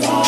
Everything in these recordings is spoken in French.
today.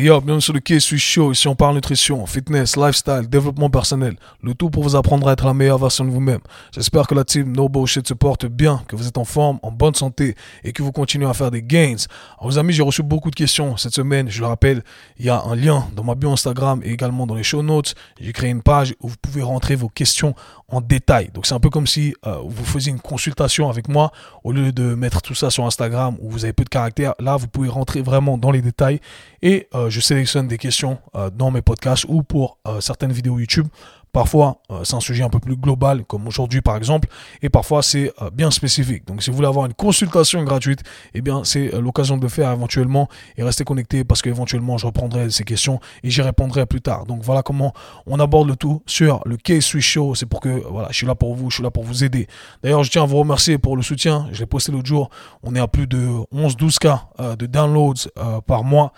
Yo, bienvenue sur le Suis Show. Ici, on parle nutrition, fitness, lifestyle, développement personnel. Le tout pour vous apprendre à être la meilleure version de vous-même. J'espère que la team No Bullshit se porte bien, que vous êtes en forme, en bonne santé et que vous continuez à faire des gains. Alors, vos amis, j'ai reçu beaucoup de questions cette semaine. Je le rappelle, il y a un lien dans ma bio Instagram et également dans les show notes. J'ai créé une page où vous pouvez rentrer vos questions en détail. Donc, c'est un peu comme si euh, vous faisiez une consultation avec moi au lieu de mettre tout ça sur Instagram où vous avez peu de caractère. Là, vous pouvez rentrer vraiment dans les détails et euh, je sélectionne des questions euh, dans mes podcasts ou pour euh, certaines vidéos YouTube Parfois, euh, c'est un sujet un peu plus global, comme aujourd'hui par exemple, et parfois c'est euh, bien spécifique. Donc si vous voulez avoir une consultation gratuite, eh bien c'est euh, l'occasion de le faire éventuellement et restez connecté parce qu'éventuellement je reprendrai ces questions et j'y répondrai plus tard. Donc voilà comment on aborde le tout sur le Case Switch Show. C'est pour que voilà, je suis là pour vous, je suis là pour vous aider. D'ailleurs, je tiens à vous remercier pour le soutien. Je l'ai posté l'autre jour. On est à plus de 11-12 cas de downloads par mois.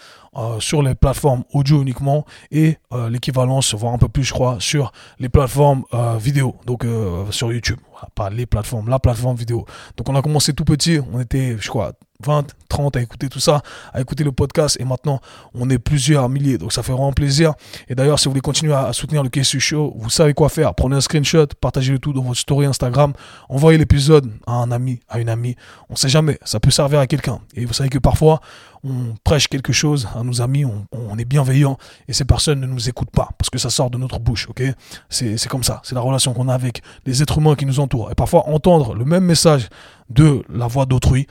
sur les plateformes audio uniquement et l'équivalence, voire un peu plus je crois, sur les plateformes euh, vidéo, donc euh, sur YouTube. Pas les plateformes, la plateforme vidéo. Donc on a commencé tout petit, on était, je crois, 20, 30 à écouter tout ça, à écouter le podcast. Et maintenant, on est plusieurs milliers. Donc, ça fait vraiment plaisir. Et d'ailleurs, si vous voulez continuer à, soutenir le KSU Show, vous savez quoi faire. Prenez un screenshot, partagez le tout dans votre story Instagram, envoyez l'épisode à un ami, à une amie. On sait jamais. Ça peut servir à quelqu'un. Et vous savez que parfois, on prêche quelque chose à nos amis, on, est bienveillant et ces personnes ne nous écoutent pas parce que ça sort de notre bouche, ok? C'est comme ça, c'est la relation qu'on a avec les êtres humains qui nous entourent. Et parfois, entendre le même message de la voix d'autrui,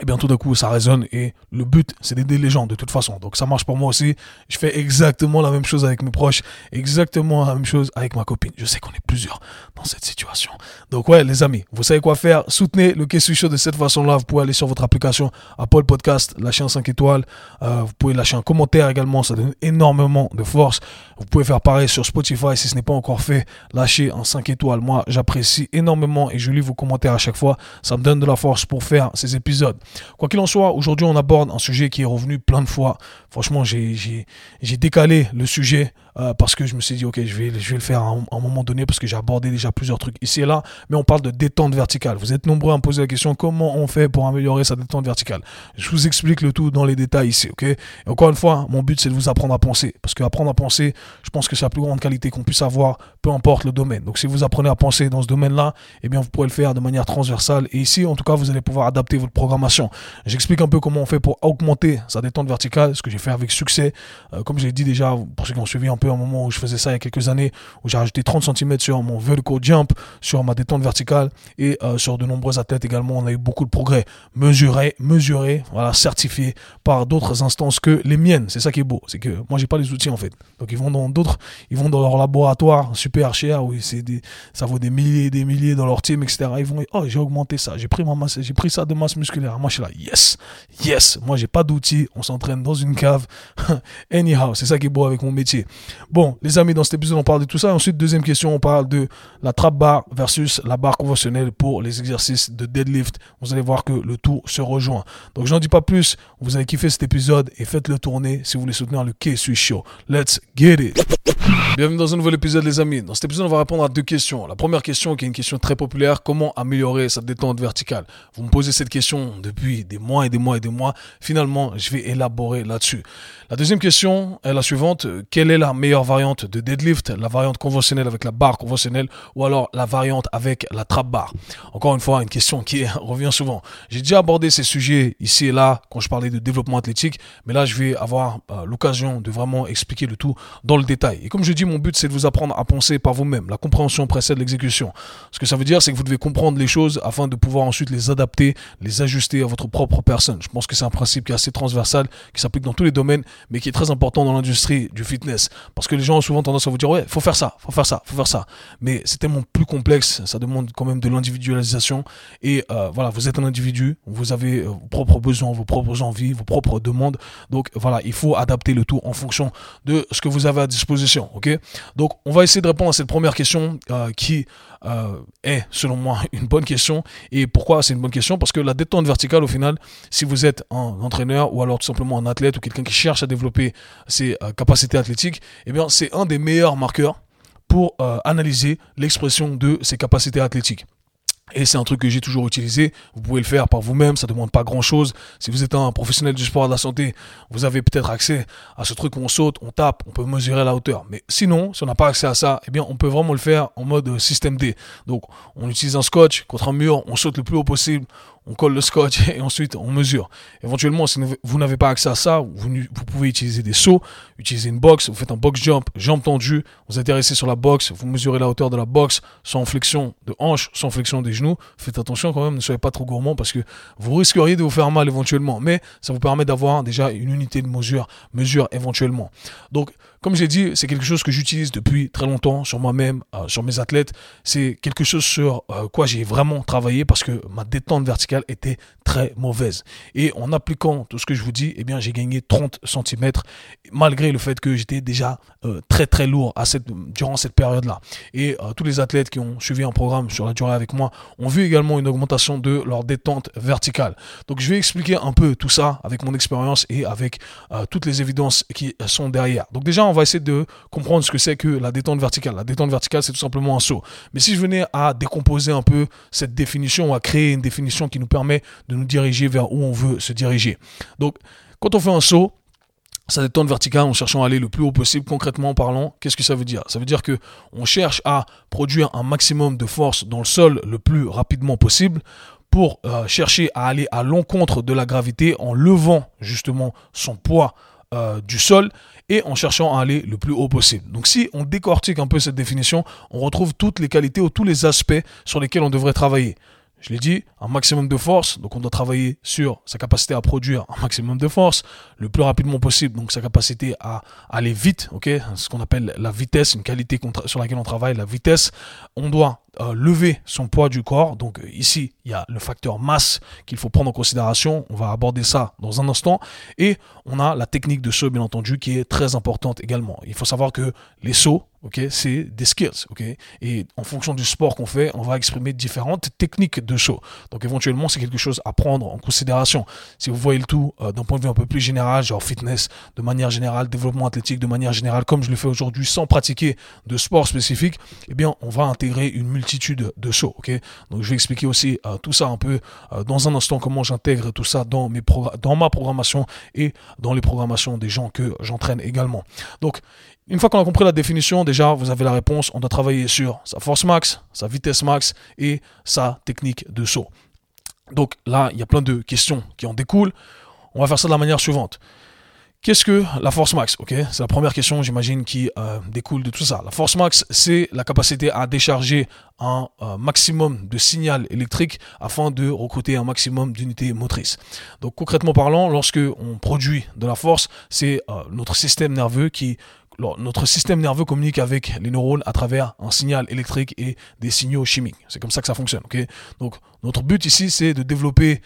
et bien tout d'un coup ça résonne et le but c'est d'aider les gens de toute façon. Donc ça marche pour moi aussi. Je fais exactement la même chose avec mes proches exactement la même chose avec ma copine. Je sais qu'on est plusieurs dans cette situation. Donc ouais les amis vous savez quoi faire. Soutenez le Kessu Show de cette façon là vous pouvez aller sur votre application Apple Podcast lâcher un 5 étoiles. Euh, vous pouvez lâcher un commentaire également. Ça donne énormément de force. Vous pouvez faire pareil sur Spotify si ce n'est pas encore fait. Lâchez un 5 étoiles. Moi j'apprécie énormément et je lis vos commentaires à chaque fois. Ça me donne de la force pour faire ces épisodes Quoi qu'il en soit, aujourd'hui on aborde un sujet qui est revenu plein de fois. Franchement, j'ai décalé le sujet euh, parce que je me suis dit, ok, je vais, le faire à un, moment donné parce que j'ai abordé déjà plusieurs trucs ici et là, mais on parle de détente verticale. Vous êtes nombreux à me poser la question, comment on fait pour améliorer sa détente verticale? Je vous explique le tout dans les détails ici, ok? Et Encore une fois, mon but c'est de vous apprendre à penser, parce que apprendre à penser, je pense que c'est la plus grande qualité qu'on puisse avoir, peu importe le domaine. Donc si vous apprenez à penser dans ce domaine-là, eh bien vous pourrez le faire de manière transversale, et ici, en tout cas, vous allez pouvoir adapter votre programmation. J'explique un peu comment on fait pour augmenter sa détente verticale, ce que j'ai fait avec succès. Euh, comme je l'ai dit déjà, pour ceux qui ont suivi un un moment où je faisais ça il y a quelques années, où j'ai rajouté 30 cm sur mon vertical jump, sur ma détente verticale et euh, sur de nombreux athlètes également. On a eu beaucoup de progrès mesurés, mesurés, voilà, certifiés par d'autres instances que les miennes. C'est ça qui est beau, c'est que moi j'ai pas les outils en fait. Donc ils vont dans d'autres, ils vont dans leur laboratoire super cher, c'est des, ça vaut des milliers et des milliers dans leur team, etc. Ils vont, oh j'ai augmenté ça, j'ai pris ma masse, j'ai pris ça de masse musculaire. Moi je suis là, yes, yes. Moi j'ai pas d'outils, on s'entraîne dans une cave. Anyhow, c'est ça qui est beau avec mon métier. Bon, les amis, dans cet épisode, on parle de tout ça. Ensuite, deuxième question, on parle de la trap bar versus la barre conventionnelle pour les exercices de deadlift. Vous allez voir que le tout se rejoint. Donc, j'en dis pas plus. Vous avez kiffé cet épisode et faites-le tourner si vous voulez soutenir le K-Swiss Show. Let's get it! Bienvenue dans un nouvel épisode, les amis. Dans cet épisode, on va répondre à deux questions. La première question, qui est une question très populaire, comment améliorer sa détente verticale? Vous me posez cette question depuis des mois et des mois et des mois. Finalement, je vais élaborer là-dessus. La deuxième question est la suivante. Quelle est la meilleure variante de deadlift? La variante conventionnelle avec la barre conventionnelle ou alors la variante avec la trap bar? Encore une fois, une question qui revient souvent. J'ai déjà abordé ces sujets ici et là quand je parlais de développement athlétique, mais là, je vais avoir euh, l'occasion de vraiment expliquer le tout dans le détail. Et comme je dis, mon but, c'est de vous apprendre à penser par vous-même. La compréhension précède l'exécution. Ce que ça veut dire, c'est que vous devez comprendre les choses afin de pouvoir ensuite les adapter, les ajuster à votre propre personne. Je pense que c'est un principe qui est assez transversal, qui s'applique dans tous les domaines mais qui est très important dans l'industrie du fitness. Parce que les gens ont souvent tendance à vous dire, ouais, faut faire ça, faut faire ça, faut faire ça. Mais c'est tellement plus complexe, ça demande quand même de l'individualisation. Et euh, voilà, vous êtes un individu, vous avez euh, vos propres besoins, vos propres envies, vos propres demandes. Donc voilà, il faut adapter le tout en fonction de ce que vous avez à disposition. Donc on va essayer de répondre à cette première question euh, qui euh, est, selon moi, une bonne question. Et pourquoi c'est une bonne question? Parce que la détente verticale, au final, si vous êtes un entraîneur ou alors tout simplement un athlète ou quelqu'un qui cherche à développer ses euh, capacités athlétiques, eh bien, c'est un des meilleurs marqueurs pour analyser l'expression de ses capacités athlétiques. Et c'est un truc que j'ai toujours utilisé. Vous pouvez le faire par vous-même, ça demande pas grand-chose. Si vous êtes un professionnel du sport de la santé, vous avez peut-être accès à ce truc où on saute, on tape, on peut mesurer la hauteur. Mais sinon, si on n'a pas accès à ça, eh bien, on peut vraiment le faire en mode système D. Donc, on utilise un scotch contre un mur, on saute le plus haut possible, on colle le scotch et ensuite on mesure. Éventuellement, si vous n'avez pas accès à ça, vous, pouvez utiliser des sauts, utiliser une box, vous faites un box jump, jambes tendues, vous atterrissez sur la box, vous mesurez la hauteur de la box sans flexion de hanche, sans flexion des genoux. Faites attention quand même, ne soyez pas trop gourmand parce que vous risqueriez de vous faire mal éventuellement. Mais ça vous permet d'avoir déjà une unité de mesure, mesure éventuellement. Donc, comme j'ai dit, c'est quelque chose que j'utilise depuis très longtemps sur moi-même, euh, sur mes athlètes. C'est quelque chose sur euh, quoi j'ai vraiment travaillé parce que ma détente verticale était très mauvaise. Et en appliquant tout ce que je vous dis, eh bien, j'ai gagné 30 cm malgré le fait que j'étais déjà euh, très très lourd durant cette période-là. Et tous les athlètes qui ont suivi un programme sur la durée avec moi ont vu également une augmentation de leur détente verticale. Donc je vais expliquer un peu tout ça avec mon expérience et avec toutes les évidences qui sont derrière. Donc déjà, on va essayer de comprendre ce que c'est que la détente verticale. La détente verticale, c'est tout simplement un saut. Mais si je venais à décomposer un peu cette définition, à créer une définition qui nous permet de nous diriger vers où on veut se diriger. Donc, quand on fait un saut, sa détente verticale en cherchant à aller le plus haut possible, concrètement parlant, qu'est-ce que ça veut dire? Ça veut dire que on cherche à produire un maximum de force dans le sol le plus rapidement possible pour euh, chercher à aller à l'encontre de la gravité en levant justement son poids euh, du sol et en cherchant à aller le plus haut possible. Donc si on décortique un peu cette définition, on retrouve toutes les qualités ou tous les aspects sur lesquels on devrait travailler. Je l'ai dit, un maximum de force, donc on doit travailler sur sa capacité à produire un maximum de force le plus rapidement possible, donc sa capacité à aller vite, ce qu'on appelle la vitesse, une qualité sur laquelle on travaille, la vitesse. On doit euh, lever son poids du corps. Donc euh, ici, il y a le facteur masse qu'il faut prendre en considération. On va aborder ça dans un instant. Et on a la technique de saut, bien entendu, qui est très importante également. Il faut savoir que les sauts, ok, c'est des skills, ok. Et en fonction du sport qu'on fait, on va exprimer différentes techniques de saut. Donc éventuellement, c'est quelque chose à prendre en considération. Si vous voyez le tout euh, d'un point de vue un peu plus général, genre fitness, de manière générale, développement athlétique de manière générale, comme je le fais aujourd'hui, sans pratiquer de sport spécifique, eh bien, on va intégrer une multitude de sauts. Ok, donc je vais expliquer aussi euh, tout ça un peu euh, dans un instant comment j'intègre tout ça dans mes dans ma programmation et dans les programmations des gens que j'entraîne également. Donc une fois qu'on a compris la définition, déjà vous avez la réponse. On doit travailler sur sa force max, sa vitesse max et sa technique de saut. Donc là, il y a plein de questions qui en découlent. On va faire ça de la manière suivante. Qu'est-ce que la force max? C'est la première question, j'imagine, qui euh, découle de tout ça. La force max, c'est la capacité à décharger un euh, maximum de signal électrique afin de recruter un maximum d'unités motrices. Donc concrètement parlant, lorsque on produit de la force, c'est euh, notre système nerveux qui notre système nerveux communique avec les neurones à travers un signal électrique et des signaux chimiques. C'est comme ça que ça fonctionne. Donc, notre but ici, c'est de développer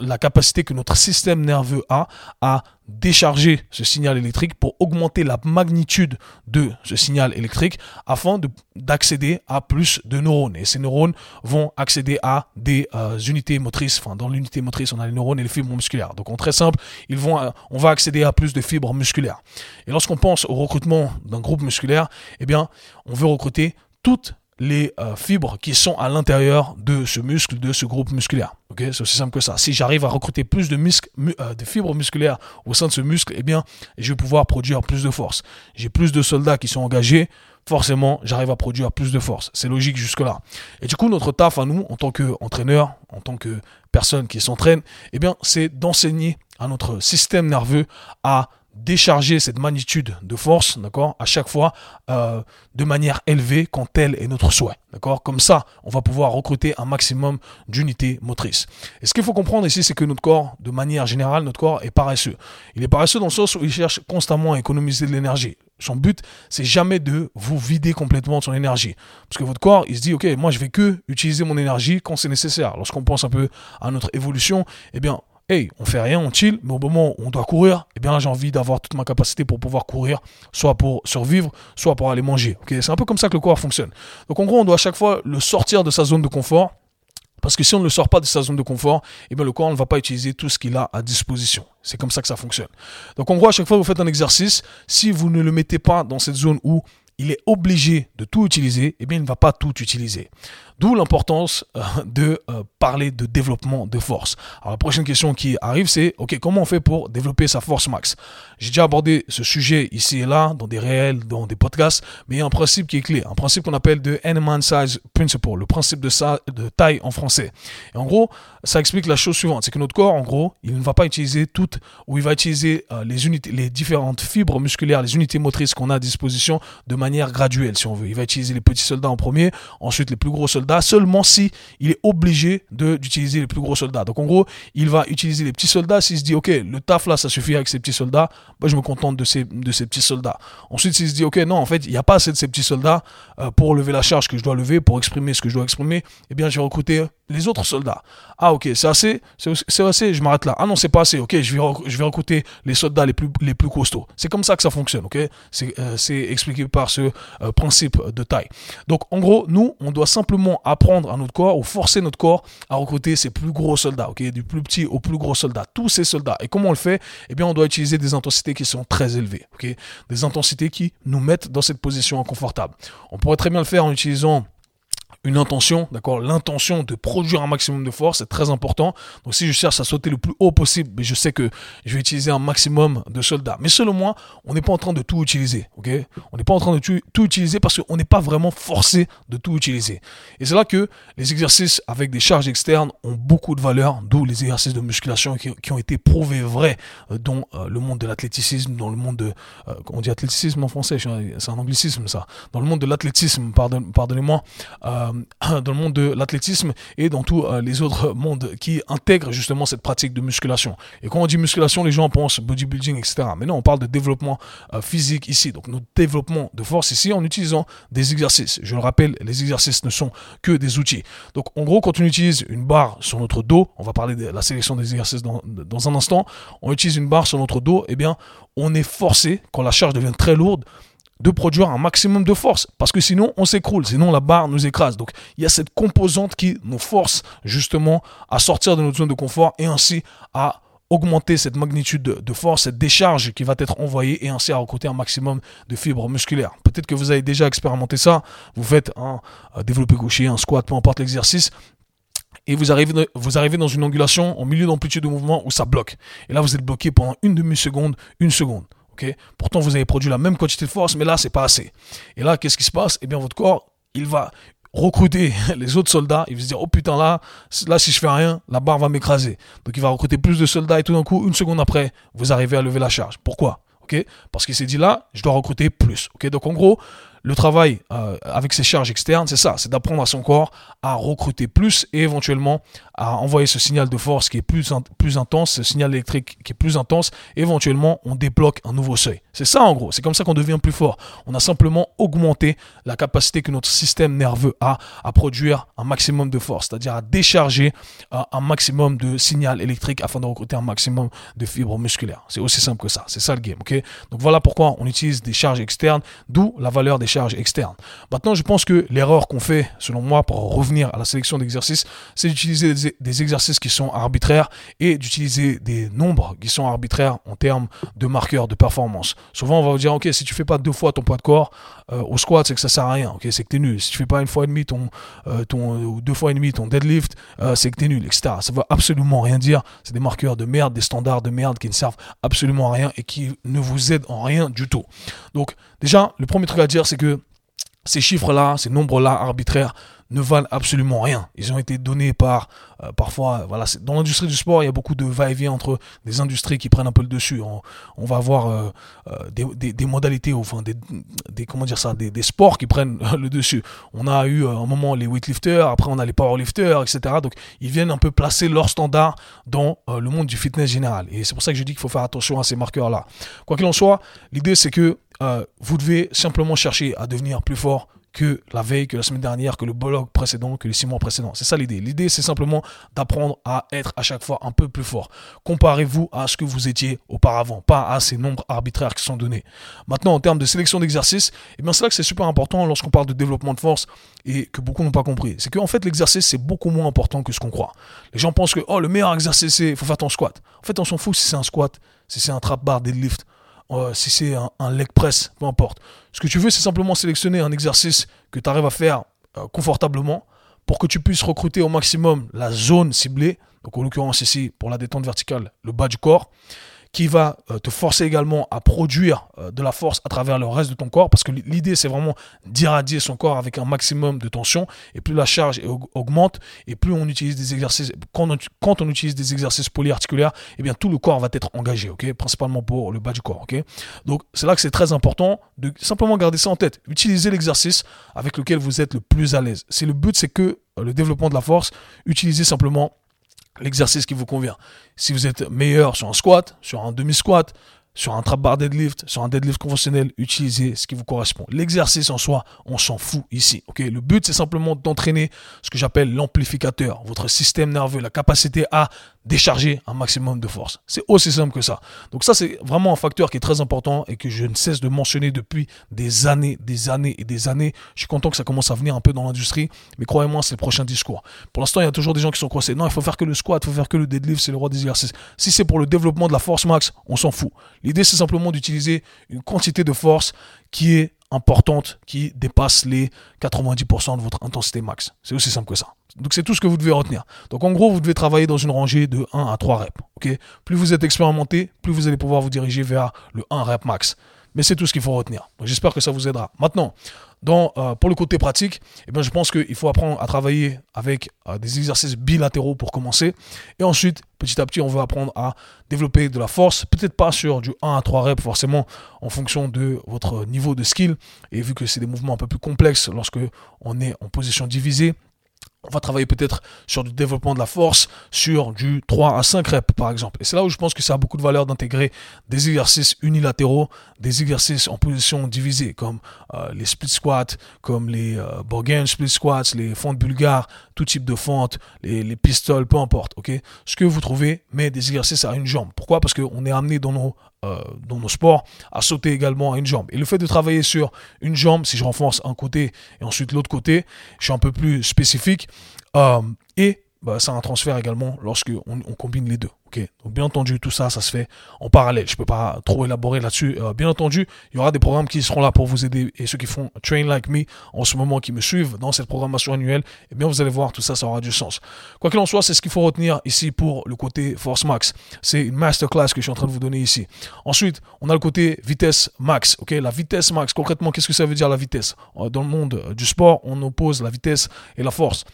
la capacité que notre système nerveux a à décharger ce signal électrique pour augmenter la magnitude de ce signal électrique afin d'accéder à plus de neurones. Et ces neurones vont accéder à des euh, unités motrices. Enfin, dans l'unité motrice, on a les neurones et les fibres musculaires. Donc, en très simple, euh, on va accéder à plus de fibres musculaires. Et lorsqu'on pense au recrutement d'un groupe musculaire, eh bien, on veut recruter toutes les euh, fibres qui sont à l'intérieur de ce muscle, de ce groupe musculaire. C'est aussi simple que ça. Si j'arrive à recruter plus euh, de fibres musculaires au sein de ce muscle, eh bien, je vais pouvoir produire plus de force. J'ai plus de soldats qui sont engagés, forcément, j'arrive à produire plus de force. C'est logique jusque-là. Et du coup, notre taf à nous, en tant qu'entraîneur, en tant que personne qui s'entraîne, eh bien, c'est d'enseigner à notre système nerveux à décharger cette magnitude de force, d'accord, à chaque fois euh, de manière élevée quand tel est notre souhait, d'accord. Comme ça, on va pouvoir recruter un maximum d'unités motrices. Et ce qu'il faut comprendre ici, c'est que notre corps, de manière générale, notre corps est paresseux. Il est paresseux dans le sens où il cherche constamment à économiser de l'énergie. Son but, c'est jamais de vous vider complètement de son énergie. Parce que votre corps, il se dit, OK, moi, je vais que utiliser mon énergie quand c'est nécessaire. Lorsqu'on pense un peu à notre évolution, eh bien, hey, on fait rien, on chill, mais au moment où on doit courir, eh bien j'ai envie d'avoir toute ma capacité pour pouvoir courir, soit pour survivre, soit pour aller manger. C'est un peu comme ça que le corps fonctionne. Donc en gros, on doit à chaque fois le sortir de sa zone de confort. Parce que si on ne le sort pas de sa zone de confort, eh bien le corps ne va pas utiliser tout ce qu'il a à disposition. C'est comme ça que ça fonctionne. Donc en gros, à chaque fois que vous faites un exercice, si vous ne le mettez pas dans cette zone où il est obligé de tout utiliser, eh bien, il ne va pas tout utiliser. D'où l'importance euh, de euh, parler de développement de force. Alors la prochaine question qui arrive, c'est ok, comment on fait pour développer sa force max? J'ai déjà abordé ce sujet ici et là dans des réels, dans des podcasts, mais il y a un principe qui est clé, un principe qu'on appelle de N-man size principle, le principe de, taille en français. Et en gros, ça explique la chose suivante, c'est que notre corps, en gros, il ne va pas utiliser toutes, ou il va utiliser euh, les unités, les différentes fibres musculaires, les unités motrices qu'on a à disposition de manière graduelle, si on veut. Il va utiliser les petits soldats en premier, ensuite les plus gros soldats seulement si il est obligé d'utiliser les plus gros soldats. Donc en gros, il va utiliser les petits soldats s'il se dit ok, le taf là ça suffit avec ces petits soldats, bah, je me contente de ces, de ces petits soldats. Ensuite, s'il se dit ok, non, en fait, il n'y a pas assez de ces petits soldats euh, pour lever la charge que je dois lever, pour exprimer ce que je dois exprimer, eh bien je vais recruter les autres soldats. Ah ok, c'est assez, c'est assez, je m'arrête là. Ah non, c'est pas assez, ok, je vais, je vais recruter les soldats les plus, les plus costauds. C'est comme ça que ça fonctionne, ok? C'est euh, expliqué par ce euh, principe de taille. Donc en gros, nous, on doit simplement apprendre à notre corps ou forcer notre corps à recruter ses plus gros soldats, ok? Du plus petit au plus gros soldat, tous ces soldats. Et comment on le fait? Eh bien, on doit utiliser des intensités qui sont très élevées, Des intensités qui nous mettent dans cette position inconfortable. On pourrait très bien le faire en utilisant une intention, d'accord L'intention de produire un maximum de force est très important. Donc si je cherche à sauter le plus haut possible, mais je sais que je vais utiliser un maximum de soldats. Mais selon moi, on n'est pas en train de tout utiliser, ok? On n'est pas en train de tout, utiliser parce qu'on n'est pas vraiment forcé de tout utiliser. Et c'est là que les exercices avec des charges externes ont beaucoup de valeur, d'où les exercices de musculation qui, ont été prouvés vrais euh, dans euh, le monde de l'athlétisme, dans le monde de... Euh, on dit athlétisme en français, c'est un anglicisme ça. Dans le monde de l'athlétisme, pardonnez-moi. Euh, dans le monde de l'athlétisme et dans tous euh, les autres mondes qui intègrent justement cette pratique de musculation. Et quand on dit musculation, les gens pensent bodybuilding, etc. Mais non, on parle de développement euh, physique ici. Donc notre développement de force ici en utilisant des exercices. Je le rappelle, les exercices ne sont que des outils. Donc en gros, quand on utilise une barre sur notre dos, on va parler de la sélection des exercices dans, dans un instant, on utilise une barre sur notre dos, eh bien on est forcé, quand la charge devient très lourde, de produire un maximum de force parce que sinon on s'écroule, sinon la barre nous écrase. Donc il y a cette composante qui nous force justement à sortir de notre zone de confort et ainsi à augmenter cette magnitude de, force, cette décharge qui va être envoyée et ainsi à recruter un maximum de fibres musculaires. Peut-être que vous avez déjà expérimenté ça, vous faites un développé gaucher, un squat, peu importe l'exercice, et vous arrivez, vous arrivez dans une angulation en milieu d'amplitude de mouvement où ça bloque. Et là, vous êtes bloqué pendant une demi-seconde, une seconde. Pourtant, vous avez produit la même quantité de force, mais là, c'est pas assez. Et là, qu'est-ce qui se passe? Eh bien, votre corps, il va recruter les autres soldats. Il va se dire, oh putain, là, là, si je fais rien, la barre va m'écraser. Donc, il va recruter plus de soldats et tout d'un coup, une seconde après, vous arrivez à lever la charge. Pourquoi? Parce qu'il s'est dit là, je dois recruter plus. Ok? Donc, en gros, le travail euh, avec ces charges externes, c'est ça, c'est d'apprendre à son corps à recruter plus et éventuellement à envoyer ce signal de force qui est plus, plus intense, ce signal électrique qui est plus intense, éventuellement on débloque un nouveau seuil. C'est ça en gros, c'est comme ça qu'on devient plus fort. On a simplement augmenté la capacité que notre système nerveux a à produire un maximum de force, c'est-à-dire à décharger euh, un maximum de signal électrique afin de recruter un maximum de fibres musculaires. C'est aussi simple que ça, c'est ça le game, Donc voilà pourquoi on utilise des charges externes, d'où la valeur des charges externes. Maintenant, je pense que l'erreur qu'on fait, selon moi, pour revenir à la sélection d'exercices, c'est d'utiliser des, exercices qui sont arbitraires et d'utiliser des nombres qui sont arbitraires en termes de marqueurs de performance. Souvent, on va vous dire, ok, si tu fais pas deux fois ton poids de corps euh, au squat, c'est que ça sert à rien, ok, c'est que tu es nul. Si tu fais pas une fois et demi ton, euh, ton ou deux fois et demi ton deadlift, euh, c'est que tu es nul, etc. Ça veut absolument rien dire. C'est des marqueurs de merde, des standards de merde qui ne servent absolument à rien et qui ne vous aident en rien du tout. Donc, déjà, le premier truc à dire, c'est que ces chiffres-là, ces nombres-là arbitraires ne valent absolument rien. Ils ont été donnés par, euh, parfois, voilà, dans l'industrie du sport, il y a beaucoup de va-et-vient entre des industries qui prennent un peu le dessus. On, va avoir euh, euh, des, modalités, enfin, des, des, comment dire ça, des, sports qui prennent le dessus. On a eu un moment les weightlifters, après on a les powerlifters, etc. Donc, ils viennent un peu placer leurs standards dans le monde du fitness général. Et c'est pour ça que je dis qu'il faut faire attention à ces marqueurs-là. Quoi qu'il en soit, l'idée c'est que vous devez simplement chercher à devenir plus fort que la veille, que la semaine dernière, que le blog précédent, que les six mois précédents. C'est ça l'idée. L'idée, c'est simplement d'apprendre à être à chaque fois un peu plus fort. Comparez-vous à ce que vous étiez auparavant, pas à ces nombres arbitraires qui sont donnés. Maintenant, en termes de sélection d'exercices, eh bien, c'est là que c'est super important lorsqu'on parle de développement de force et que beaucoup n'ont pas compris. C'est qu'en fait, l'exercice, c'est beaucoup moins important que ce qu'on croit. Les gens pensent que, oh, le meilleur exercice, c'est, faut faire ton squat. En fait, on s'en fout si c'est un squat, si c'est un trap bar, deadlift euh, si c'est un, leg press, peu importe. Ce que tu veux, c'est simplement sélectionner un exercice que tu arrives à faire euh, confortablement pour que tu puisses recruter au maximum la zone ciblée. Donc en l'occurrence ici, pour la détente verticale, le bas du corps qui va euh, te forcer également à produire euh, de la force à travers le reste de ton corps, parce que l'idée c'est vraiment d'irradier son corps avec un maximum de tension, et plus la charge augmente, et plus on utilise des exercices, quand on, utilise des exercices polyarticulaires, et eh bien tout le corps va être engagé, ok, principalement pour le bas du corps, ok? Donc c'est là que c'est très important de simplement garder ça en tête, utiliser l'exercice avec lequel vous êtes le plus à l'aise. C'est le but, c'est que euh, le développement de la force, utilisez simplement l'exercice qui vous convient. Si vous êtes meilleur sur un squat, sur un demi-squat, sur un trap bar deadlift, sur un deadlift conventionnel, utilisez ce qui vous correspond. L'exercice en soi, on s'en fout ici. Le but c'est simplement d'entraîner ce que j'appelle l'amplificateur, votre système nerveux, la capacité à décharger un maximum de force. C'est aussi simple que ça. Donc ça, c'est vraiment un facteur qui est très important et que je ne cesse de mentionner depuis des années, des années et des années. Je suis content que ça commence à venir un peu dans l'industrie, mais croyez-moi, c'est le prochain discours. Pour l'instant, il y a toujours des gens qui sont coincés. Non, il faut faire que le squat, il faut faire que le deadlift, c'est le roi des exercices. Si c'est pour le développement de la force max, on s'en fout. L'idée, c'est simplement d'utiliser une quantité de force qui est importante, qui dépasse les 90% de votre intensité max. C'est aussi simple que ça. Donc c'est tout ce que vous devez retenir. Donc en gros, vous devez travailler dans une rangée de 1 à 3 reps. plus vous êtes expérimenté, plus vous allez pouvoir vous diriger vers le 1 rep max. Mais c'est tout ce qu'il faut retenir. J'espère que ça vous aidera. Maintenant, euh, pour le côté pratique, eh bien, je pense qu'il faut apprendre à travailler avec euh, des exercices bilatéraux pour commencer. Et ensuite, petit à petit, on va apprendre à développer de la force. Peut-être pas sur du 1 à 3 reps, forcément, en fonction de votre niveau de skill. Et vu que c'est des mouvements un peu plus complexes lorsque on est en position divisée, on va travailler peut-être sur du développement de la force, sur du 3 à 5 reps par exemple. Et c'est là où je pense que ça a beaucoup de valeur d'intégrer des exercices unilatéraux, des exercices en position divisée, comme euh, les split squats, comme les euh, split squats, les fentes bulgares, tout type de fentes, les, les pistoles, peu importe. Ce que vous trouvez, mais des exercices à une jambe. Pourquoi? Parce qu'on est amené dans nos euh, dans nos sports, à sauter également à une jambe. Et le fait de travailler sur une jambe, si je renforce un côté et ensuite l'autre côté, je suis un peu plus spécifique. Euh, et bah, ça a un transfert également lorsque on, combine les deux. bien entendu, tout ça, ça se fait en parallèle. Je peux pas trop élaborer là-dessus. Euh, bien entendu, il y aura des programmes qui seront là pour vous aider. Et ceux qui font Train Like Me en ce moment, qui me suivent dans cette programmation annuelle, eh bien vous allez voir, tout ça, ça aura du sens. Quoi qu'il en soit, c'est ce qu'il faut retenir ici pour le côté Force Max. C'est une masterclass que je suis en train de vous donner ici. Ensuite, on a le côté vitesse max. La vitesse max. Concrètement, qu'est-ce que ça veut dire la vitesse? Euh, Dans le monde du sport, on oppose la vitesse et la force.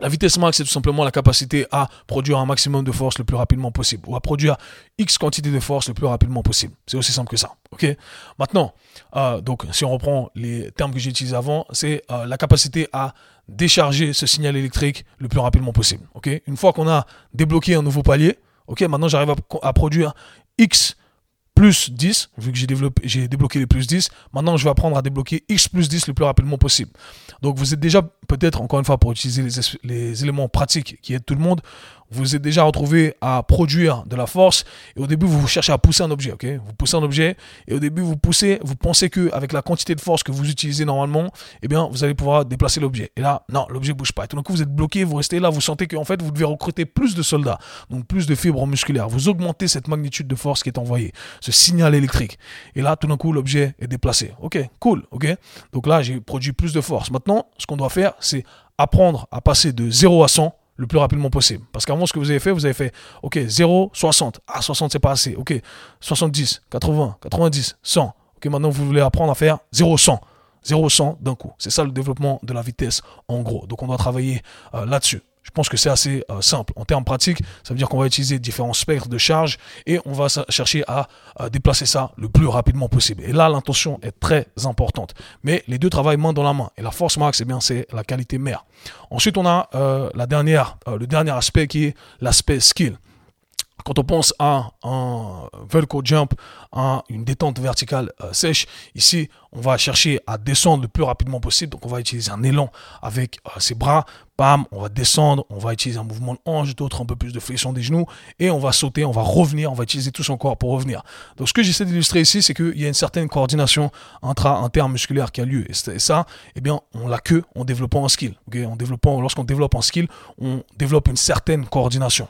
La vitesse max, c'est tout simplement la capacité à produire un maximum de force le plus rapidement possible, ou à produire X quantité de force le plus rapidement possible. C'est aussi simple que ça. Maintenant, euh, donc, si on reprend les termes que j'ai utilisés avant, c'est euh, la capacité à décharger ce signal électrique le plus rapidement possible. Une fois qu'on a débloqué un nouveau palier, ok, maintenant j'arrive à, produire X plus 10, vu que j'ai développé, j'ai débloqué les plus 10, maintenant je vais apprendre à débloquer X plus 10 le plus rapidement possible. Donc vous êtes déjà peut-être, encore une fois, pour utiliser les, les éléments pratiques qui aident tout le monde, vous êtes déjà retrouvé à produire de la force et au début vous cherchez à pousser un objet, ok? Vous poussez un objet et au début vous poussez, vous pensez que avec la quantité de force que vous utilisez normalement, eh bien vous allez pouvoir déplacer l'objet. Et là, non, l'objet bouge pas. Et tout d'un coup vous êtes bloqué, vous restez là, vous sentez qu'en fait vous devez recruter plus de soldats, donc plus de fibres musculaires. Vous augmentez cette magnitude de force qui est envoyée, ce signal électrique. Et là, tout d'un coup l'objet est déplacé. Ok, cool, ok? Donc là j'ai produit plus de force. Maintenant, ce qu'on doit faire, c'est apprendre à passer de 0 à 100 le plus rapidement possible. Parce qu'avant, ce que vous avez fait, vous avez fait, OK, 0, 60. Ah, 60, c'est pas assez. OK, 70, 80, 90, 100. OK, maintenant, vous voulez apprendre à faire 0, 100. 0, 100 d'un coup. C'est ça le développement de la vitesse, en gros. Donc, on doit travailler euh, là-dessus. Je pense que c'est assez euh, simple. En termes pratiques, ça veut dire qu'on va utiliser différents spectres de charge et on va chercher à, déplacer ça le plus rapidement possible. Et là, l'intention est très importante. Mais les deux travaillent main dans la main. Et la force max, eh bien, c'est la qualité mère. Ensuite, on a euh, la dernière, euh, le dernier aspect qui est l'aspect skill. Quand on pense à un Velcro jump, à une détente verticale sèche, ici, on va chercher à descendre le plus rapidement possible. Donc, on va utiliser un élan avec ses bras Bam, on va descendre, on va utiliser un mouvement de hanche, d'autres un peu plus de flexion des genoux, et on va sauter, on va revenir, on va utiliser tout son corps pour revenir. Donc ce que j'essaie d'illustrer ici, c'est qu'il y a une certaine coordination intra-intermusculaire qui a lieu. Et ça, eh bien, on l'a que en développant un skill. en développant, lorsqu'on développe un skill, on développe une certaine coordination.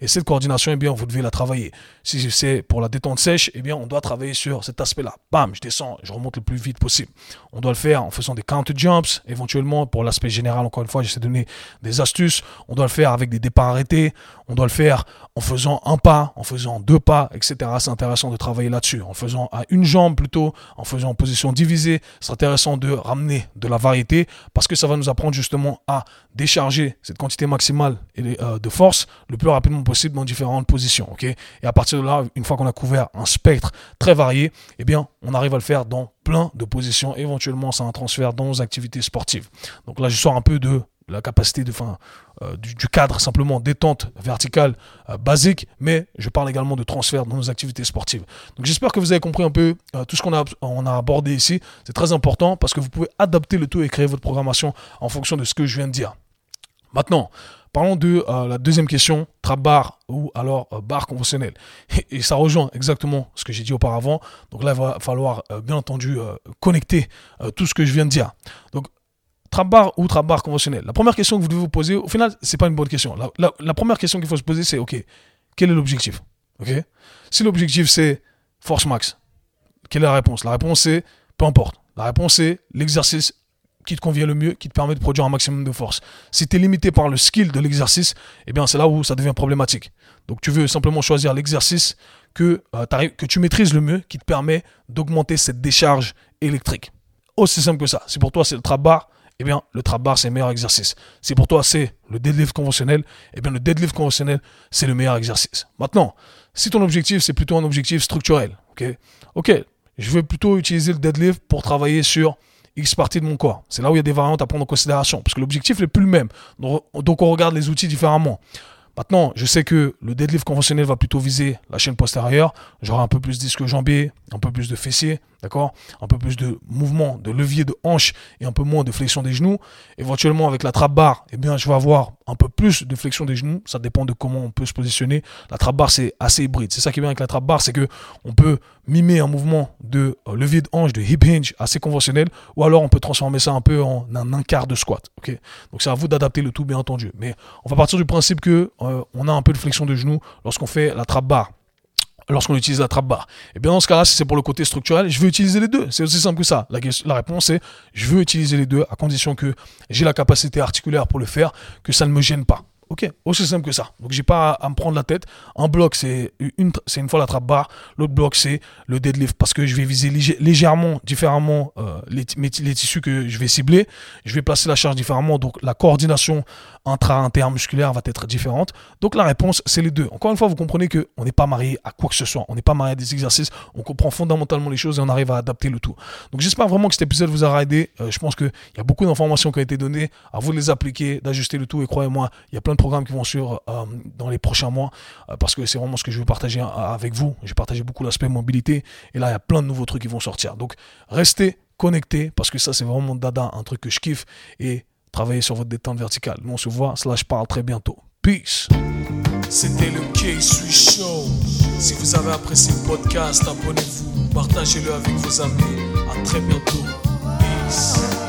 Et cette coordination, eh bien, vous devez la travailler. Si c'est pour la détente sèche, eh bien, on doit travailler sur cet aspect-là. Bam, je descends, je remonte le plus vite possible. On doit le faire en faisant des counter jumps, éventuellement pour l'aspect général. Encore une fois, j'essaie de donner des astuces. On doit le faire avec des départs arrêtés. On doit le faire en faisant un pas, en faisant deux pas, etc. C'est intéressant de travailler là-dessus. En faisant à une jambe plutôt, en faisant en position divisée. C'est intéressant de ramener de la variété parce que ça va nous apprendre justement à décharger cette quantité maximale euh, de force le plus rapidement possible dans différentes positions. et à partir là, une fois qu'on a couvert un spectre très varié, eh bien, on arrive à le faire dans plein de positions. Éventuellement, c'est un transfert dans nos activités sportives. Donc là, je sors un peu de la capacité de, fin, euh, du, cadre simplement détente verticale euh, basique, mais je parle également de transfert dans nos activités sportives. Donc j'espère que vous avez compris un peu tout ce qu'on a, on a abordé ici. C'est très important parce que vous pouvez adapter le tout et créer votre programmation en fonction de ce que je viens de dire. Maintenant, parlons de euh, la deuxième question, trap bar ou alors euh, bar conventionnel. Et, ça rejoint exactement ce que j'ai dit auparavant. Donc là, il va falloir euh, bien entendu connecter tout ce que je viens de dire. Donc, trap bar ou trap bar conventionnel. La première question que vous devez vous poser, au final, c'est pas une bonne question. La, première question qu'il faut se poser, c'est OK, quel est l'objectif? OK? Si l'objectif c'est force max, quelle est la réponse? La réponse c'est peu importe. La réponse c'est l'exercice qui te convient le mieux, qui te permet de produire un maximum de force. Si tu es limité par le skill de l'exercice, eh bien c'est là où ça devient problématique. Donc tu veux simplement choisir l'exercice que, euh, que tu maîtrises le mieux, qui te permet d'augmenter cette décharge électrique. Aussi simple que ça. Si pour toi c'est le trap bar, eh bien le trap bar c'est le meilleur exercice. Si pour toi c'est le deadlift conventionnel, eh bien le deadlift conventionnel c'est le meilleur exercice. Maintenant, si ton objectif c'est plutôt un objectif structurel, ok, ok, je veux plutôt utiliser le deadlift pour travailler sur X partie de mon corps. C'est là où il y a des variantes à prendre en considération, parce que l'objectif n'est plus le même. Donc on regarde les outils différemment. Maintenant, je sais que le deadlift conventionnel va plutôt viser la chaîne postérieure. J'aurai un peu plus de disque jambier, un peu plus de fessier, d'accord Un peu plus de mouvement, de levier de hanche et un peu moins de flexion des genoux. Éventuellement, avec la trap bar, eh bien, je vais avoir un peu plus de flexion des genoux. Ça dépend de comment on peut se positionner. La trap bar, c'est assez hybride. C'est ça qui est bien avec la trap bar, c'est que on peut mimer un mouvement de euh, levier de hanche, de hip hinge assez conventionnel, ou alors on peut transformer ça un peu en un, quart de squat. Donc c'est à vous d'adapter le tout, bien entendu. Mais on va partir du principe que euh, on a un peu de flexion de genoux lorsqu'on fait la trap bar lorsqu'on utilise la trap bar. Et bien dans ce cas-là, si c'est pour le côté structurel, je veux utiliser les deux. C'est aussi simple que ça. La, la réponse est je veux utiliser les deux à condition que j'ai la capacité articulaire pour le faire, que ça ne me gêne pas. Ok, aussi simple que ça. Donc j'ai pas à, me prendre la tête. Un bloc c'est une, c'est une fois la trappe barre. L'autre bloc c'est le deadlift parce que je vais viser légèrement différemment euh, les, tissus que je vais cibler. Je vais placer la charge différemment. Donc la coordination intra-intermusculaire va être différente. Donc la réponse c'est les deux. Encore une fois, vous comprenez que on n'est pas marié à quoi que ce soit. On n'est pas marié à des exercices. On comprend fondamentalement les choses et on arrive à adapter le tout. Donc j'espère vraiment que cet épisode vous aura aidé. Euh, je pense qu'il y a beaucoup d'informations qui ont été données. À vous de les appliquer, d'ajuster le tout. Et croyez-moi, il y a plein de programmes qui vont suivre euh, dans les prochains mois euh, parce que c'est vraiment ce que je veux partager euh, avec vous. J'ai partagé beaucoup l'aspect mobilité et là il y a plein de nouveaux trucs qui vont sortir. Donc restez connectés parce que ça c'est vraiment dada, un truc que je kiffe et travaillez sur votre détente verticale. Nous on se voit, slash parle très bientôt. Peace. C'était le K-Swiss Show. Si vous avez apprécié le podcast, abonnez-vous, partagez-le avec vos amis. Très bientôt. Peace.